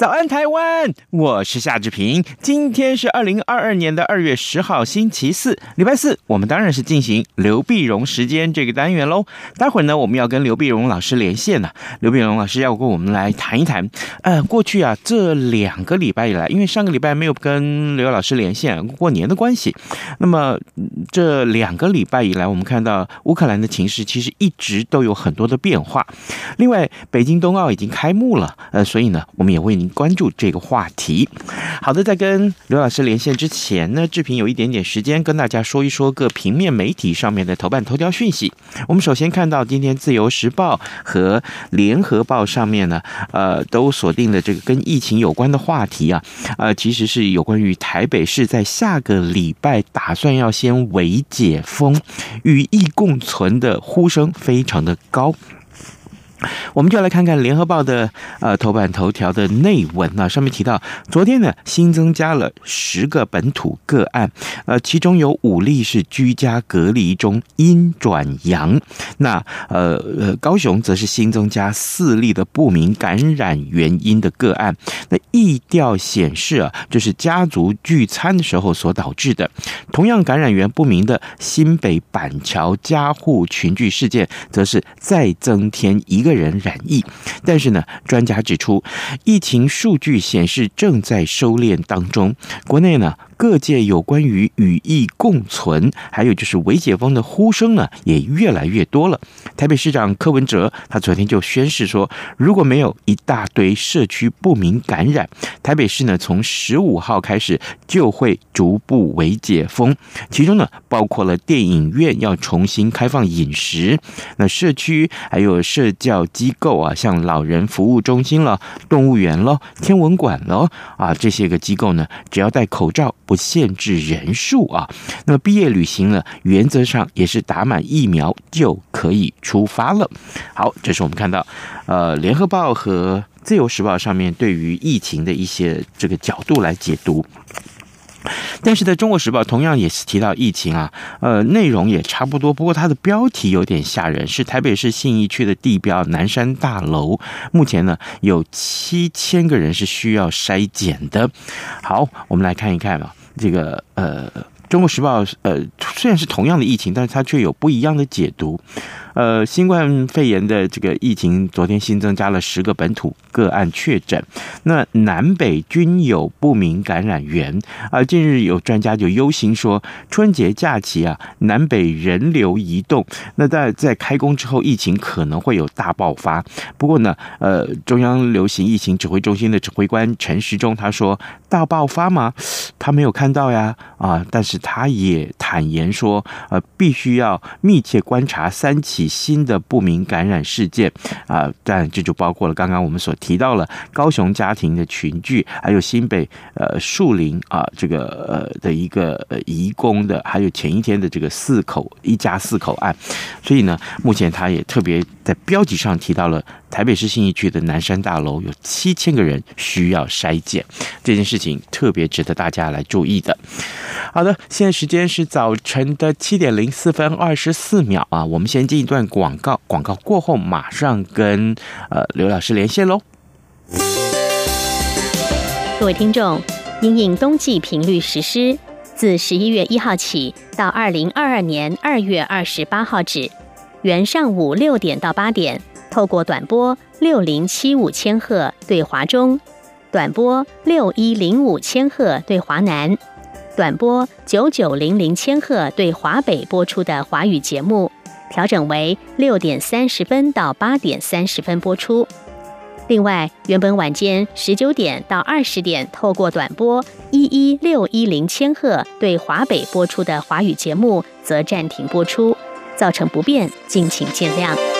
早安，台湾！我是夏志平。今天是二零二二年的二月十号，星期四，礼拜四。我们当然是进行刘碧荣时间这个单元喽。待会儿呢，我们要跟刘碧荣老师连线呢。刘碧荣老师要跟我们来谈一谈。呃，过去啊，这两个礼拜以来，因为上个礼拜没有跟刘老师连线，过年的关系。那么这两个礼拜以来，我们看到乌克兰的情势其实一直都有很多的变化。另外，北京冬奥已经开幕了，呃，所以呢，我们也为您。关注这个话题。好的，在跟刘老师连线之前呢，志平有一点点时间跟大家说一说各平面媒体上面的头版头条讯息。我们首先看到今天《自由时报》和《联合报》上面呢，呃，都锁定了这个跟疫情有关的话题啊，呃，其实是有关于台北市在下个礼拜打算要先微解封，与疫共存的呼声非常的高。我们就来看看《联合报》的呃头版头条的内文啊，上面提到，昨天呢新增加了十个本土个案，呃，其中有五例是居家隔离中阴转阳，那呃呃高雄则是新增加四例的不明感染原因的个案，那疫调显示啊，这是家族聚餐的时候所导致的。同样感染源不明的新北板桥家户群聚事件，则是再增添一个。个人染疫，但是呢，专家指出，疫情数据显示正在收敛当中。国内呢，各界有关于与疫共存，还有就是维解封的呼声呢，也越来越多了。台北市长柯文哲他昨天就宣示说，如果没有一大堆社区不明感染，台北市呢从十五号开始就会逐步维解封，其中呢包括了电影院要重新开放饮食，那社区还有社交。机构啊，像老人服务中心了、动物园了、天文馆了啊，这些个机构呢，只要戴口罩，不限制人数啊。那么毕业旅行呢，原则上也是打满疫苗就可以出发了。好，这是我们看到呃，《联合报》和《自由时报》上面对于疫情的一些这个角度来解读。但是在中国时报同样也是提到疫情啊，呃，内容也差不多，不过它的标题有点吓人，是台北市信义区的地标南山大楼，目前呢有七千个人是需要筛检的。好，我们来看一看吧，这个呃，中国时报呃虽然是同样的疫情，但是它却有不一样的解读。呃，新冠肺炎的这个疫情，昨天新增加了十个本土个案确诊，那南北均有不明感染源。而近日有专家就忧心说，春节假期啊，南北人流移动，那在在开工之后，疫情可能会有大爆发。不过呢，呃，中央流行疫情指挥中心的指挥官陈时中他说，大爆发吗？他没有看到呀，啊，但是他也坦言说，呃，必须要密切观察三期起。新的不明感染事件啊，但这就包括了刚刚我们所提到了高雄家庭的群聚，还有新北呃树林啊这个呃的一个呃移工的，还有前一天的这个四口一家四口案，所以呢，目前他也特别在标题上提到了台北市信义区的南山大楼有七千个人需要筛检，这件事情特别值得大家来注意的。好的，现在时间是早晨的七点零四分二十四秒啊，我们先进一。段广告，广告过后马上跟呃刘老师连线喽。各位听众，因应冬季频率实施，自十一月一号起到二零二二年二月二十八号止，原上午六点到八点，透过短波六零七五千赫对华中，短波六一零五千赫对华南，短波九九零零千赫对华北播出的华语节目。调整为六点三十分到八点三十分播出。另外，原本晚间十九点到二十点透过短波一一六一零千赫对华北播出的华语节目则暂停播出，造成不便，敬请见谅。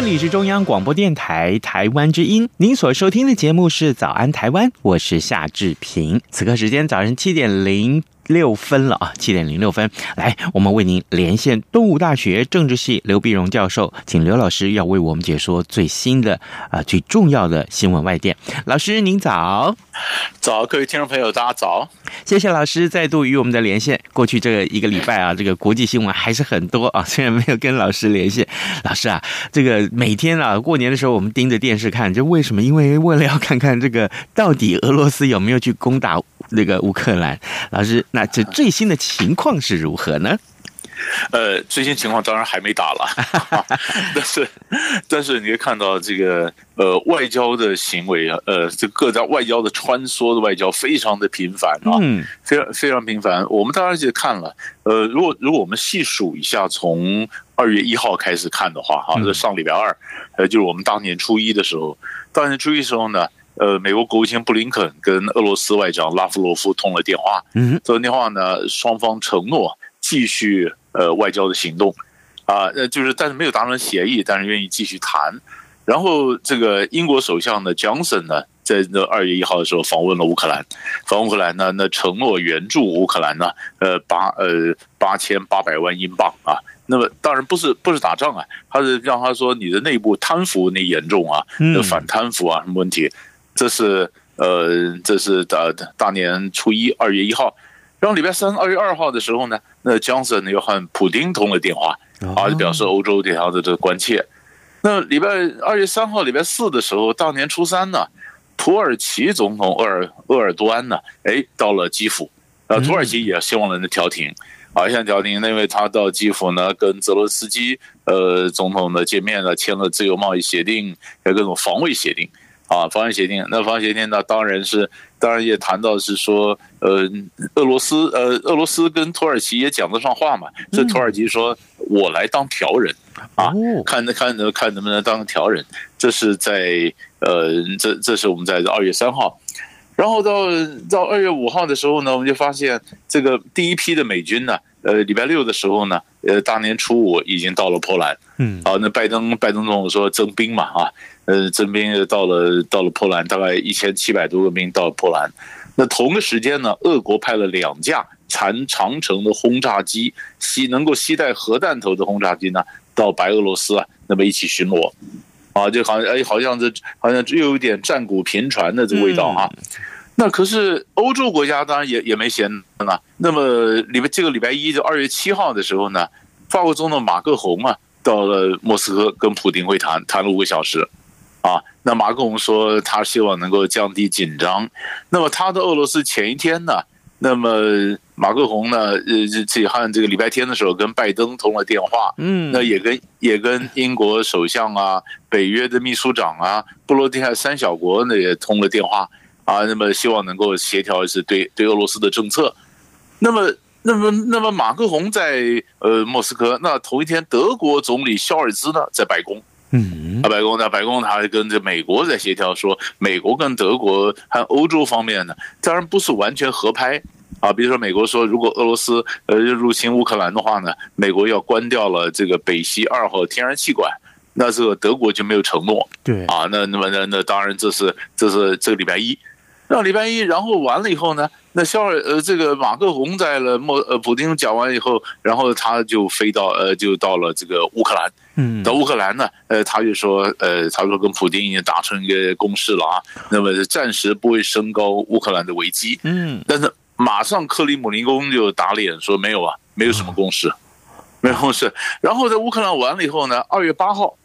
这里是中央广播电台台湾之音，您所收听的节目是《早安台湾》，我是夏志平。此刻时间早上七点零六分了啊，七点零六分，来，我们为您连线东吴大学政治系刘碧荣教授，请刘老师要为我们解说最新的啊最重要的新闻外电。老师您早，早，各位听众朋友大家早，谢谢老师再度与我们的连线。过去这一个礼拜啊，这个国际新闻还是很多啊，虽然没有跟老师连线，老师啊，这个每天啊过年的时候我们盯着电视看，就为什么？因为为了要看看这个到底俄罗斯有没有去攻打。那个乌克兰老师，那这最新的情况是如何呢？呃，最新情况当然还没打了，但是但是你可以看到这个呃外交的行为啊，呃，这各家外交的穿梭的外交非常的频繁啊，嗯，非常非常频繁。我们当然就看了，呃，如果如果我们细数一下，从二月一号开始看的话，哈，这上礼拜二，呃，就是我们大年初一的时候，大年初一的时候呢。呃，美国国务卿布林肯跟俄罗斯外长拉夫罗夫通了电话。嗯，这通电话呢，双方承诺继续呃外交的行动，啊，呃，就是但是没有达成协议，但是愿意继续谈。然后这个英国首相呢，Johnson 呢，在那二月一号的时候访问了乌克兰，访问乌克兰呢，那承诺援助乌克兰呢，呃八呃八千八百万英镑啊。那么当然不是不是打仗啊，他是让他说你的内部贪腐那严重啊，那反贪腐啊什么问题。这是呃，这是大大年初一，二月一号，然后礼拜三，二月二号的时候呢，那 Johnson 又和普丁通了电话，啊，就表示欧洲对他的这个关切。那礼拜二月三号，礼拜四的时候，大年初三呢，土耳其总统鄂尔鄂尔多安呢，哎，到了基辅，啊，土耳其也希望能调停，啊，想调停，因为他到基辅呢，跟泽伦斯基呃总统呢见面呢，签了自由贸易协定，还有各种防卫协定。啊，防御协定，那防御协定呢？当然是，当然也谈到是说，呃，俄罗斯，呃，俄罗斯跟土耳其也讲得上话嘛。这土耳其说，我来当调人啊，看看能看能不能当调人。这是在，呃，这这是我们在二月三号，然后到到二月五号的时候呢，我们就发现这个第一批的美军呢，呃，礼拜六的时候呢，呃，大年初五已经到了波兰。嗯，好，那拜登拜登总统说征兵嘛，啊。呃，征兵到了到了波兰，大概一千七百多个兵到了波兰。那同个时间呢，俄国派了两架长长城的轰炸机，携能够携带核弹头的轰炸机呢，到白俄罗斯啊，那么一起巡逻，啊，就好像哎，好像这好像又有点战鼓频传的这个味道啊。嗯、那可是欧洲国家当然也也没闲啊。那么礼拜这个礼拜一就二月七号的时候呢，法国总统马克宏啊到了莫斯科跟普丁会谈，谈了五个小时。啊，那马克龙说他希望能够降低紧张。那么他的俄罗斯前一天呢？那么马克龙呢？呃，这好像这个礼拜天的时候跟拜登通了电话，嗯，那也跟也跟英国首相啊、北约的秘书长啊、波罗的海三小国呢也通了电话啊。那么希望能够协调一次对对俄罗斯的政策。那么，那么，那么马克宏在呃莫斯科，那头一天德国总理肖尔兹呢在白宫。嗯，啊，白宫呢？白宫他还跟这美国在协调，说美国跟德国和欧洲方面呢，当然不是完全合拍啊。比如说，美国说如果俄罗斯呃入侵乌克兰的话呢，美国要关掉了这个北溪二号天然气管，那这个德国就没有承诺。对啊，那那么那那当然这是这是这个礼拜一。到礼拜一，然后完了以后呢，那肖尔呃，这个马克宏在了莫呃，普京讲完以后，然后他就飞到呃，就到了这个乌克兰。嗯，到乌克兰呢，呃，他就说呃，他说跟普京已经达成一个共识了啊，那么暂时不会升高乌克兰的危机。嗯，但是马上克里姆林宫就打脸说没有啊，没有什么共识，没有共识。然后在乌克兰完了以后呢，二月八号，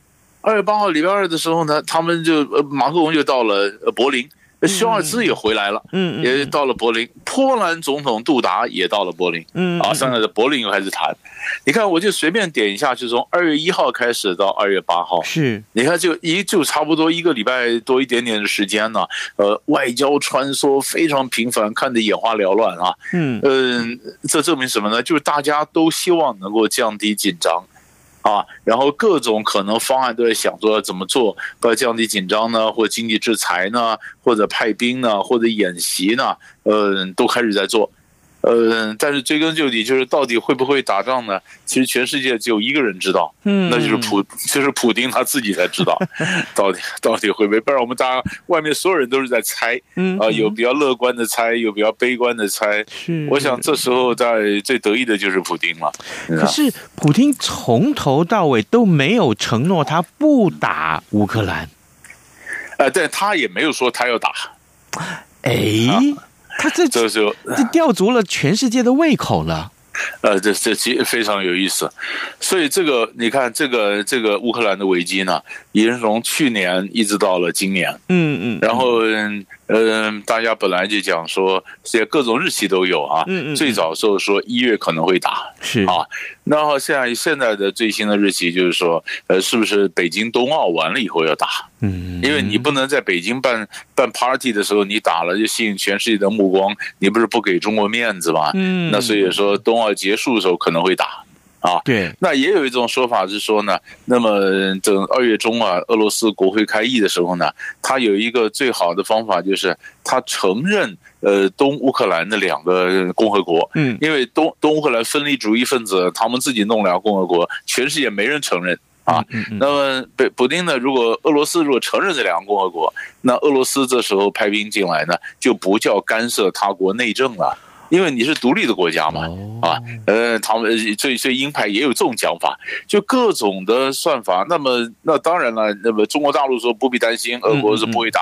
二月八号礼拜二的时候呢，他们就呃马克龙就到了柏林。肖尔兹也回来了，嗯，也到了柏林。波兰总统杜达也到了柏林，嗯，啊，现在在柏林又开始谈。你看，我就随便点一下，就从二月一号开始到二月八号，是，你看就一就差不多一个礼拜多一点点的时间呢。呃，外交穿梭非常频繁，看得眼花缭乱啊。嗯嗯，这证明什么呢？就是大家都希望能够降低紧张。啊，然后各种可能方案都在想说怎么做，要降低紧张呢，或经济制裁呢，或者派兵呢，或者演习呢，嗯，都开始在做。呃，但是追根究底，就是到底会不会打仗呢？其实全世界只有一个人知道，嗯，那就是普，就是普丁他自己才知道，到底到底会不会？不然我们大家外面所有人都是在猜，嗯啊，有比较乐观的猜，有比较悲观的猜。是，我想这时候在最得意的就是普丁了。可是普丁从头到尾都没有承诺他不打乌克兰，呃，但他也没有说他要打，哎。啊他这 这就这吊足了全世界的胃口了，呃，这这其实非常有意思，所以这个你看，这个这个乌克兰的危机呢，也是从去年一直到了今年，嗯嗯，然后。嗯，大家本来就讲说，这些各种日期都有啊。嗯嗯。最早时候说一月可能会打，是啊。然后现在现在的最新的日期就是说，呃，是不是北京冬奥完了以后要打？嗯。因为你不能在北京办办 party 的时候你打了就吸引全世界的目光，你不是不给中国面子吗？嗯。那所以说冬奥结束的时候可能会打。啊，对，那也有一种说法是说呢，那么等二月中啊，俄罗斯国会开议的时候呢，他有一个最好的方法就是他承认呃东乌克兰的两个共和国，嗯，因为东东乌克兰分离主义分子他们自己弄两个共和国，全世界没人承认啊。那么北普丁呢，如果俄罗斯如果承认这两个共和国，那俄罗斯这时候派兵进来呢，就不叫干涉他国内政了。因为你是独立的国家嘛，啊，呃，他们这这鹰派也有这种讲法，就各种的算法。那么，那当然了，那么中国大陆说不必担心，俄国是不会打，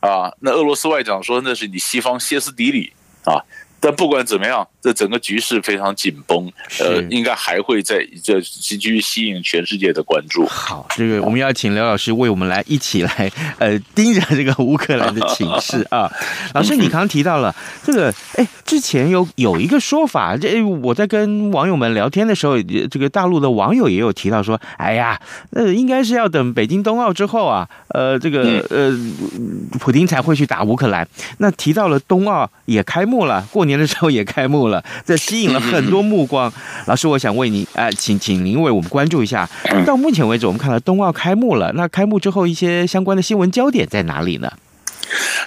啊，那俄罗斯外长说那是你西方歇斯底里啊。但不管怎么样，这整个局势非常紧绷，呃，应该还会在这继续吸引全世界的关注。好，这个我们要请刘老师为我们来一起来呃盯着这个乌克兰的情势啊。老师，你刚刚提到了这个，哎，之前有有一个说法，这我在跟网友们聊天的时候，这个大陆的网友也有提到说，哎呀，呃，应该是要等北京冬奥之后啊，呃，这个呃，普丁才会去打乌克兰。那提到了冬奥也开幕了，过年。的时候也开幕了，这吸引了很多目光。老师，我想问你，哎，请请您为我们关注一下。到目前为止，我们看到冬奥开幕了，那开幕之后一些相关的新闻焦点在哪里呢？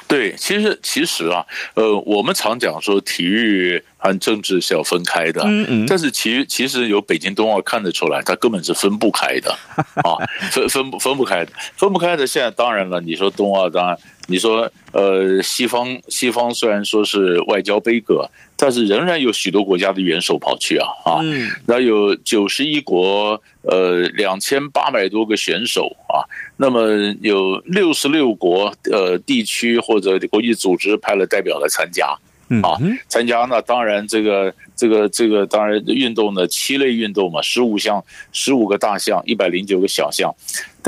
对，其实其实啊，呃，我们常讲说体育和政治是要分开的，嗯嗯，但是其实其实由北京冬奥看得出来，它根本是分不开的 啊，分分不分不开的，分不开的。现在当然了，你说冬奥，当然你说呃，西方西方虽然说是外交悲歌，但是仍然有许多国家的元首跑去啊啊，那有九十一国，呃，两千八百多个选手啊，那么有六十六国呃地区或者国际组织派了代表来参加。啊，参加那当然这个这个这个当然运动呢，七类运动嘛，十五项，十五个大项，一百零九个小项。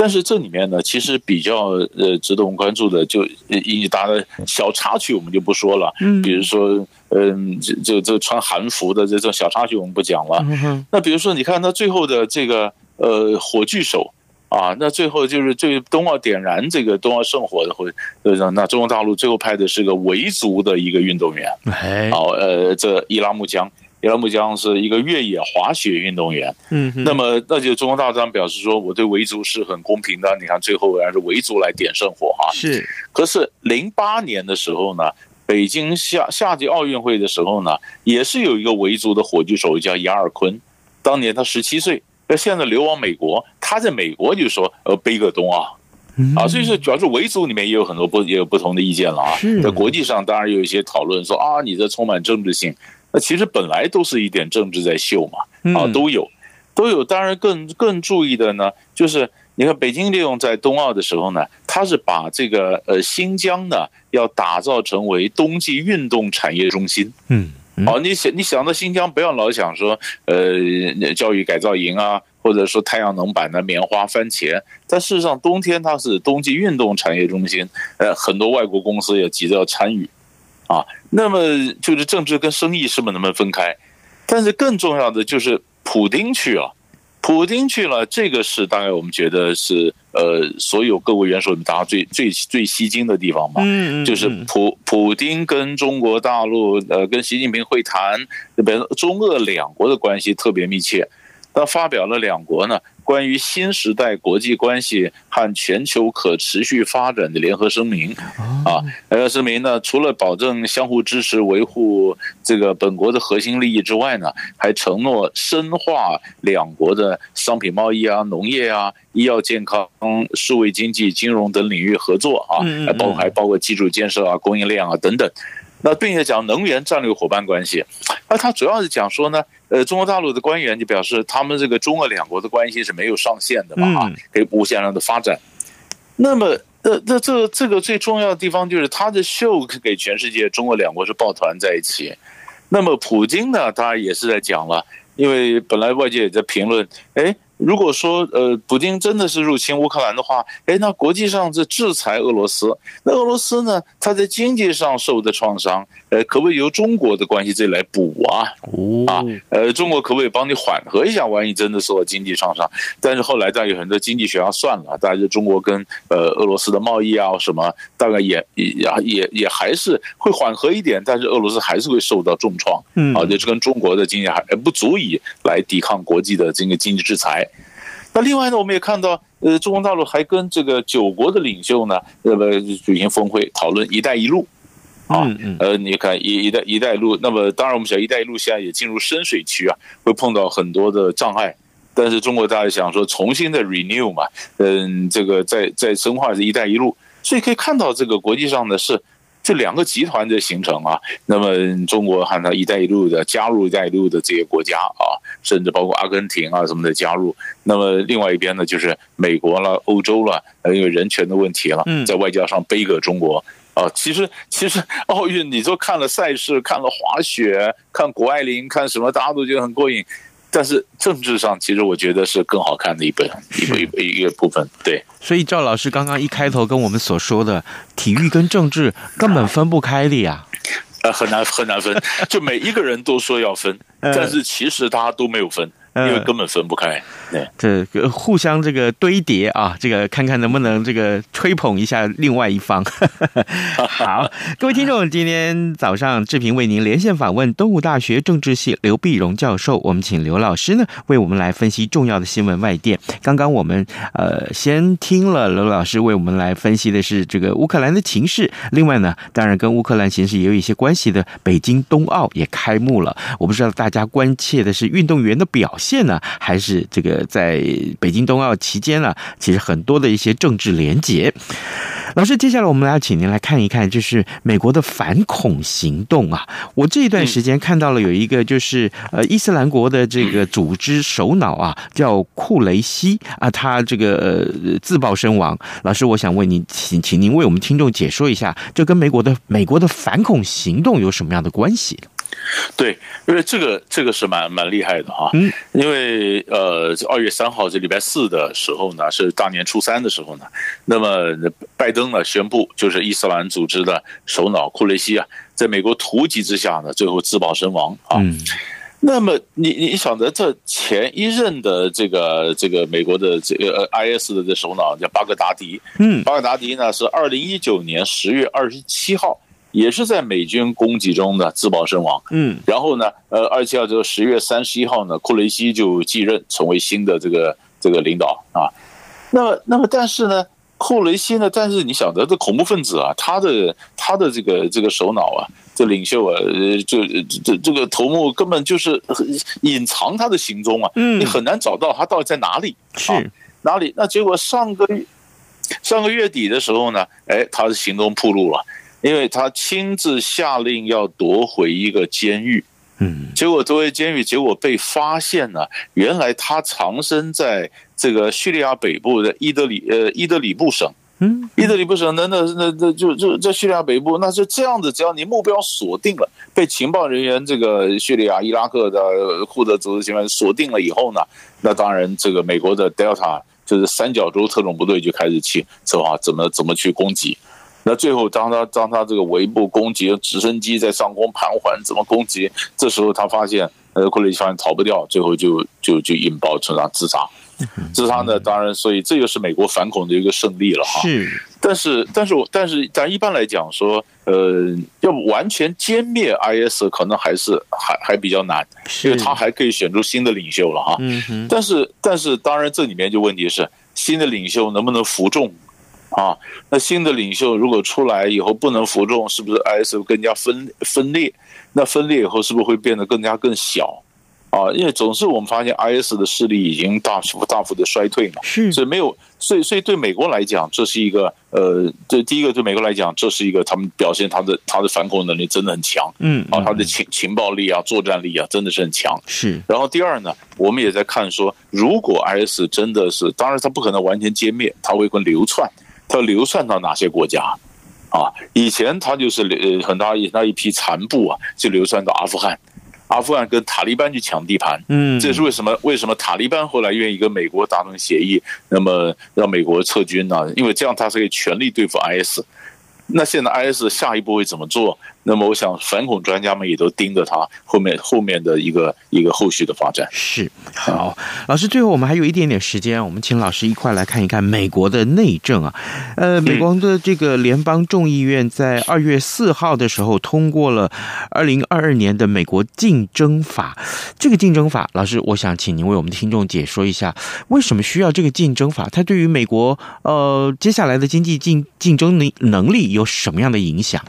但是这里面呢，其实比较呃值得我们关注的，就引起大的小插曲，我们就不说了。嗯，比如说，嗯，这这这穿韩服的这种小插曲我们不讲了。那比如说，你看他最后的这个呃火炬手。啊，那最后就是最冬奥点燃这个冬奥圣火的，会呃，那中国大陆最后派的是个维族的一个运动员，好，呃，这伊拉木江，伊拉木江是一个越野滑雪运动员，嗯，那么那就中国大陆表示说，我对维族是很公平的，你看最后还是维族来点圣火哈，是，可是零八年的时候呢，北京夏夏季奥运会的时候呢，也是有一个维族的火炬手叫杨尔坤，当年他十七岁。那现在流亡美国，他在美国就说呃背个东啊，啊，所以说主要是维族里面也有很多不也有不同的意见了啊。在国际上当然有一些讨论说啊，你这充满政治性，那其实本来都是一点政治在秀嘛，啊，都有都有。当然更更注意的呢，就是你看北京利用在冬奥的时候呢，它是把这个呃新疆呢要打造成为冬季运动产业中心。嗯，好，你想你想到新疆，不要老想说呃教育改造营啊，或者说太阳能板的棉花、番茄。但事实上，冬天它是冬季运动产业中心，呃，很多外国公司也急着要参与。啊，那么就是政治跟生意是不是能不能分开？但是更重要的就是普丁去了，普丁去了，这个是大概我们觉得是呃，所有各国元首里面大家最最最吸睛的地方吧。嗯嗯，就是普普丁跟中国大陆呃跟习近平会谈，那边中俄两国的关系特别密切，他发表了两国呢。关于新时代国际关系和全球可持续发展的联合声明，啊，联合声明呢，除了保证相互支持、维护这个本国的核心利益之外呢，还承诺深化两国的商品贸易啊、农业啊、医药健康、数位经济、金融等领域合作啊，还包还包括基础建设啊、供应链啊等等。那并且讲能源战略伙伴关系，那他主要是讲说呢，呃，中国大陆的官员就表示，他们这个中俄两国的关系是没有上限的嘛，啊，可以无限量的发展。那么，呃，那这这个最重要的地方就是他的秀给全世界，中俄两国是抱团在一起。那么，普京呢，当然也是在讲了，因为本来外界也在评论，哎。如果说呃，普京真的是入侵乌克兰的话，哎，那国际上是制裁俄罗斯，那俄罗斯呢，它在经济上受的创伤，呃，可不可以由中国的关系这里来补啊？啊，呃，中国可不可以帮你缓和一下？万一真的受到经济创伤，但是后来大家有很多经济学家算了，大家就中国跟呃俄罗斯的贸易啊什么，大概也也也也还是会缓和一点，但是俄罗斯还是会受到重创，嗯，啊，就是跟中国的经济还不足以来抵抗国际的这个经济制裁。那另外呢，我们也看到，呃，中国大陆还跟这个九国的领袖呢，呃，举行峰会讨论“一带一路”，啊，呃，你看“一一带一带一路”，那么当然我们讲“一带一路”现在也进入深水区啊，会碰到很多的障碍，但是中国大陆想说重新的 renew 嘛，嗯，这个在在深化这“一带一路”，所以可以看到这个国际上的是。这两个集团的形成啊，那么中国和它“一带一路”的加入“一带一路”的这些国家啊，甚至包括阿根廷啊什么的加入。那么另外一边呢，就是美国了、欧洲了，因为人权的问题了，在外交上背个中国啊。其实其实 奥运，你说看了赛事，看了滑雪，看谷爱凌，看什么，大家都觉得很过瘾。但是政治上，其实我觉得是更好看的一本一个一个一个部分。对，所以赵老师刚刚一开头跟我们所说的，体育跟政治根本分不开的呀。呃，很难很难分，就每一个人都说要分，但是其实大家都没有分。因为根本分不开，对，这个互相这个堆叠啊，这个看看能不能这个吹捧一下另外一方。好，各位听众，今天早上志平为您连线访问东吴大学政治系刘碧荣教授，我们请刘老师呢为我们来分析重要的新闻外电。刚刚我们呃先听了刘老师为我们来分析的是这个乌克兰的情势，另外呢，当然跟乌克兰形势也有一些关系的北京冬奥也开幕了，我不知道大家关切的是运动员的表现。线呢？还是这个在北京冬奥期间呢？其实很多的一些政治联结。老师，接下来我们来请您来看一看，就是美国的反恐行动啊。我这一段时间看到了有一个，就是呃伊斯兰国的这个组织首脑啊，叫库雷西啊，他这个呃自爆身亡。老师，我想问您，请请您为我们听众解说一下，这跟美国的美国的反恐行动有什么样的关系？对，因为这个这个是蛮蛮厉害的哈，嗯，因为呃，二月三号这礼拜四的时候呢，是大年初三的时候呢，那么拜登呢宣布，就是伊斯兰组织的首脑库雷西啊，在美国突击之下呢，最后自爆身亡啊。嗯，那么你你晓得这前一任的这个这个美国的这个 IS 的这首脑叫巴格达迪，嗯，巴格达迪呢是二零一九年十月二十七号。也是在美军攻击中呢自爆身亡。嗯，然后呢，呃，二十七号之后，十月三十一号呢，库雷西就继任成为新的这个这个领导啊。那么，那么，但是呢，库雷西呢，但是你晓得，这恐怖分子啊，他的他的这个这个首脑啊，这领袖啊，就这这个头目根本就是隐藏他的行踪啊，嗯，你很难找到他到底在哪里，是哪里？那结果上个月上个月底的时候呢，哎，他的行踪暴露了。因为他亲自下令要夺回一个监狱，嗯，结果作为监狱，结果被发现了，原来他藏身在这个叙利亚北部的伊德里呃伊德里布省。嗯，伊德里布省那那那那就就在叙利亚北部，那是这样子，只要你目标锁定了，被情报人员这个叙利亚、伊拉克的库德组织情报锁定了以后呢，那当然这个美国的 Delta 就是三角洲特种部队就开始去策划怎么怎么去攻击。那最后当他当他这个围捕攻击，直升机在上空盘桓，怎么攻击？这时候他发现呃库里发现逃不掉，最后就就就引爆车上自杀。自杀呢？当然，所以这就是美国反恐的一个胜利了哈。是，但是，但是，但是，但一般来讲说，呃，要完全歼灭 IS 可能还是还还比较难，因为他还可以选出新的领袖了哈。嗯。但是，但是，当然这里面就问题是新的领袖能不能服众啊？那新的领袖如果出来以后不能服众，是不是 IS 更加分分裂？那分裂以后是不是会变得更加更小？啊，因为总是我们发现 IS 的势力已经大幅大幅的衰退嘛，是，所以没有，所以所以对美国来讲，这是一个呃，这第一个对美国来讲，这是一个他们表现他的他的反恐能力真的很强，嗯，啊，他的情情报力啊，作战力啊，真的是很强，是。然后第二呢，我们也在看说，如果 IS 真的是，当然他不可能完全歼灭，他会跟流窜，他流窜到哪些国家？啊，以前它就是呃很大一那一批残部啊，就流窜到阿富汗。阿富汗跟塔利班去抢地盘，嗯，这是为什么？为什么塔利班后来愿意跟美国达成协议，那么让美国撤军呢？因为这样他是可以全力对付 IS。那现在 IS 下一步会怎么做？那么我想反恐专家们也都盯着他后面后面的一个一个后续的发展。是好，老师，最后我们还有一点点时间，我们请老师一块来看一看美国的内政啊。呃，美国的这个联邦众议院在二月四号的时候通过了二零二二年的美国竞争法。这个竞争法，老师，我想请您为我们的听众解说一下，为什么需要这个竞争法？它对于美国呃接下来的经济竞竞争能能力有什么样的影响？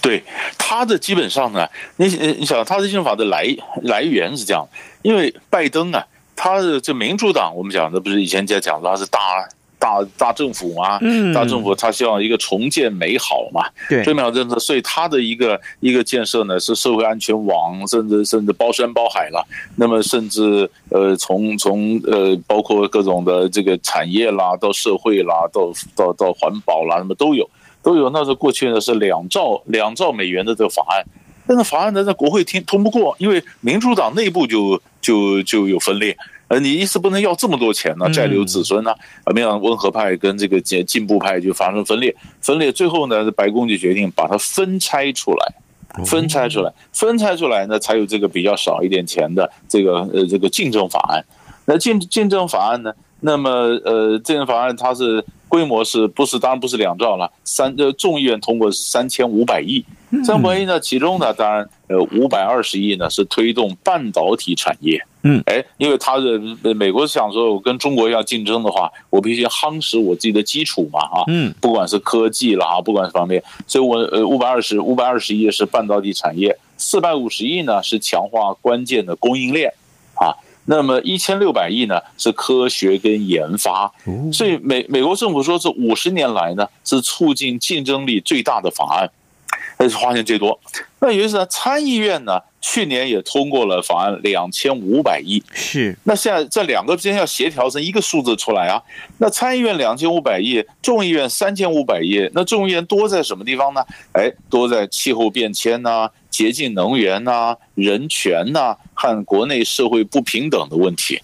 对他的基本上呢，你你想，他的竞争法的来来源是这样，因为拜登啊，他的这民主党，我们讲的不是以前在讲他是大大大政府嘛，嗯，大政府他希望一个重建美好嘛，对，重建美好政策，所以他的一个一个建设呢是社会安全网，甚至甚至包山包海了，那么甚至呃从从呃包括各种的这个产业啦，到社会啦，到到到环保啦，什么都有。都有，那时候过去呢是两兆两兆美元的这个法案，但是法案呢在国会听通不过，因为民主党内部就就就有分裂，呃，你一次不能要这么多钱呢，债留子孙呢，啊，没想到温和派跟这个进进步派就发生分裂，分裂最后呢，白宫就决定把它分拆出来，分拆出来，分拆出来呢才有这个比较少一点钱的这个呃这个竞争法案，那竞竞争法案呢，那么呃竞争法案它是。规模是不是当然不是两兆了，三呃众议院通过是三千五百亿，三百亿呢，其中呢当然呃五百二十亿呢是推动半导体产业，嗯，哎，因为他的美国想说我跟中国要竞争的话，我必须夯实我自己的基础嘛，啊，嗯，不管是科技啦，不管是方面，所以我呃五百二十五百二十亿是半导体产业，四百五十亿呢是强化关键的供应链，啊。那么一千六百亿呢是科学跟研发，所以美美国政府说这五十年来呢是促进竞争力最大的法案，但是花钱最多。那有意思呢，参议院呢去年也通过了法案两千五百亿，是。那现在这两个之间要协调成一个数字出来啊。那参议院两千五百亿，众议院三千五百亿，那众议院多在什么地方呢？哎，多在气候变迁呐、啊。洁净能源呐、啊，人权呐、啊，和国内社会不平等的问题，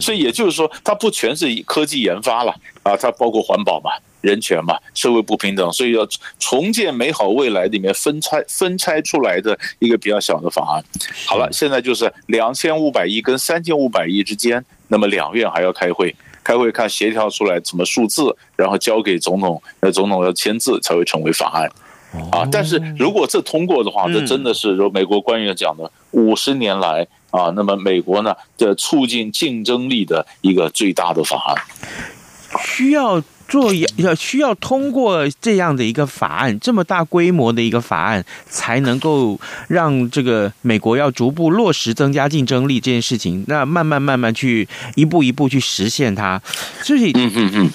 所以也就是说，它不全是科技研发了啊，它包括环保嘛、人权嘛、社会不平等，所以要重建美好未来里面分拆分拆出来的一个比较小的法案。好了，现在就是两千五百亿跟三千五百亿之间，那么两院还要开会，开会看协调出来什么数字，然后交给总统，呃，总统要签字才会成为法案。啊！但是如果这通过的话，这真的是如美国官员讲的，五十年来啊，那么美国呢的促进竞争力的一个最大的法案，需要做要 要需要通过这样的一个法案，这么大规模的一个法案，才能够让这个美国要逐步落实增加竞争力这件事情，那慢慢慢慢去一步一步去实现它。所以，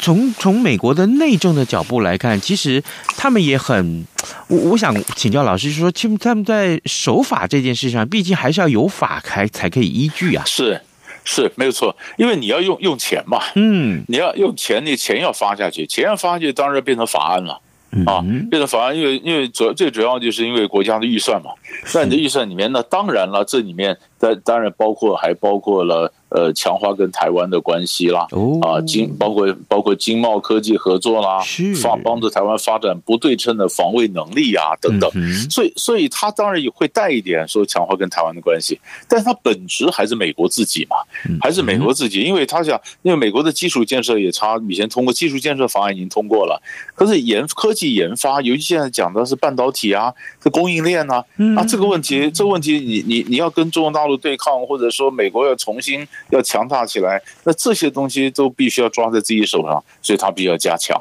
从从美国的内政的角度来看，其实他们也很，我我想请教老师说，其实他们在守法这件事上，毕竟还是要有法才才可以依据啊。是。是没有错，因为你要用用钱嘛，嗯，你要用钱，你钱要发下去，钱要发下去，当然变成法案了，啊，变成法案，因为因为主最主要就是因为国家的预算嘛，在你的预算里面，那当然了，这里面当当然包括还包括了。呃，强化跟台湾的关系啦，啊，经包括包括经贸科技合作啦，发帮助台湾发展不对称的防卫能力啊，等等。所以，所以他当然也会带一点说强化跟台湾的关系，但是他本质还是美国自己嘛，还是美国自己，因为他想，因为美国的基础建设也差，以前通过技术建设法案已经通过了，可是研科技研发，尤其现在讲的是半导体啊，这供应链啊，啊，这个问题，这个问题，你你你要跟中国大陆对抗，或者说美国要重新。要强大起来，那这些东西都必须要抓在自己手上，所以他必须要加强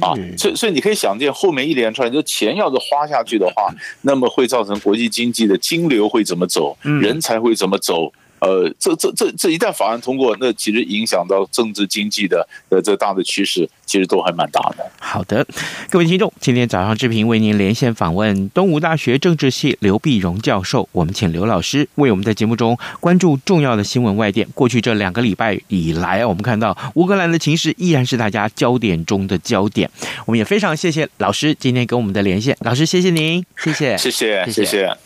啊。所以，所以你可以想见，后面一连串，就钱要是花下去的话，那么会造成国际经济的金流会怎么走，人才会怎么走。呃，这这这这一旦法案通过，那其实影响到政治经济的呃这大的趋势，其实都还蛮大的。好的，各位听众，今天早上志平为您连线访问东吴大学政治系刘碧荣教授，我们请刘老师为我们在节目中关注重要的新闻外电。过去这两个礼拜以来，我们看到乌克兰的情势依然是大家焦点中的焦点。我们也非常谢谢老师今天跟我们的连线，老师谢谢您，谢谢，谢谢，谢谢。谢谢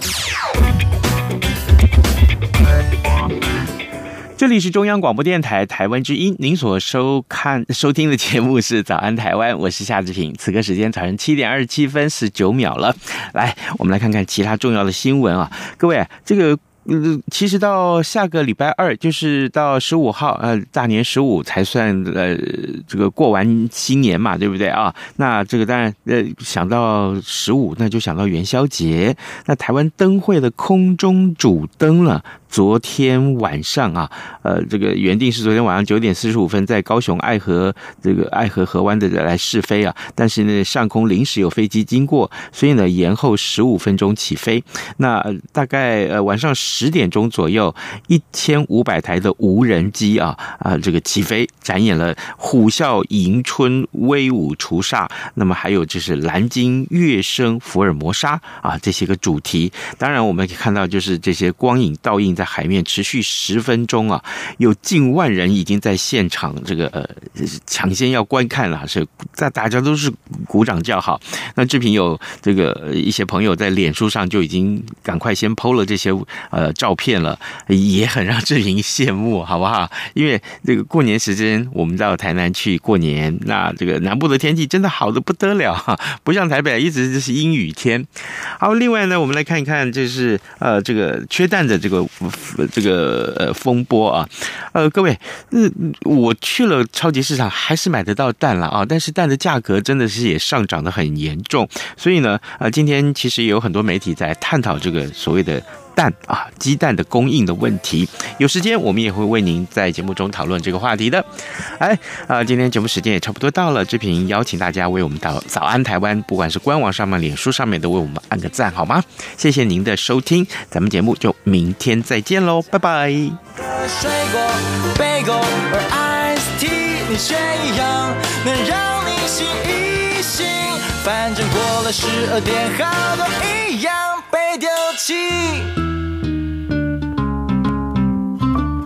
这里是中央广播电台台湾之音，您所收看收听的节目是《早安台湾》，我是夏志平。此刻时间早上七点二十七分十九秒了，来，我们来看看其他重要的新闻啊，各位，这个。嗯，其实到下个礼拜二，就是到十五号，呃，大年十五才算呃这个过完新年嘛，对不对啊？那这个当然，呃，想到十五，那就想到元宵节。那台湾灯会的空中主灯了，昨天晚上啊，呃，这个原定是昨天晚上九点四十五分在高雄爱河这个爱河河湾的来试飞啊，但是呢，上空临时有飞机经过，所以呢延后十五分钟起飞。那大概呃晚上十。十点钟左右，一千五百台的无人机啊啊，这个起飞，展演了虎啸迎春、威武除煞，那么还有就是蓝鲸跃升、福尔摩沙啊这些个主题。当然，我们可以看到，就是这些光影倒映在在海面，持续十分钟啊，有近万人已经在现场这个呃抢先要观看了，是大大家都是鼓掌叫好。那志平有这个一些朋友在脸书上就已经赶快先 PO 了这些呃。呃，照片了也很让志平羡慕，好不好？因为这个过年时间，我们到台南去过年，那这个南部的天气真的好的不得了哈，不像台北一直就是阴雨天。好，另外呢，我们来看一看，这是呃这个缺蛋的这个这个呃风波啊，呃，各位，嗯，我去了超级市场还是买得到蛋了啊，但是蛋的价格真的是也上涨得很严重，所以呢，呃，今天其实也有很多媒体在探讨这个所谓的。蛋啊，鸡蛋的供应的问题，有时间我们也会为您在节目中讨论这个话题的。哎啊，今天节目时间也差不多到了，志平邀请大家为我们到早安台湾，不管是官网上面、脸书上面，都为我们按个赞好吗？谢谢您的收听，咱们节目就明天再见喽，拜拜。你选一样，能让你醒一醒，反正过了十二点，好多一样被丢弃。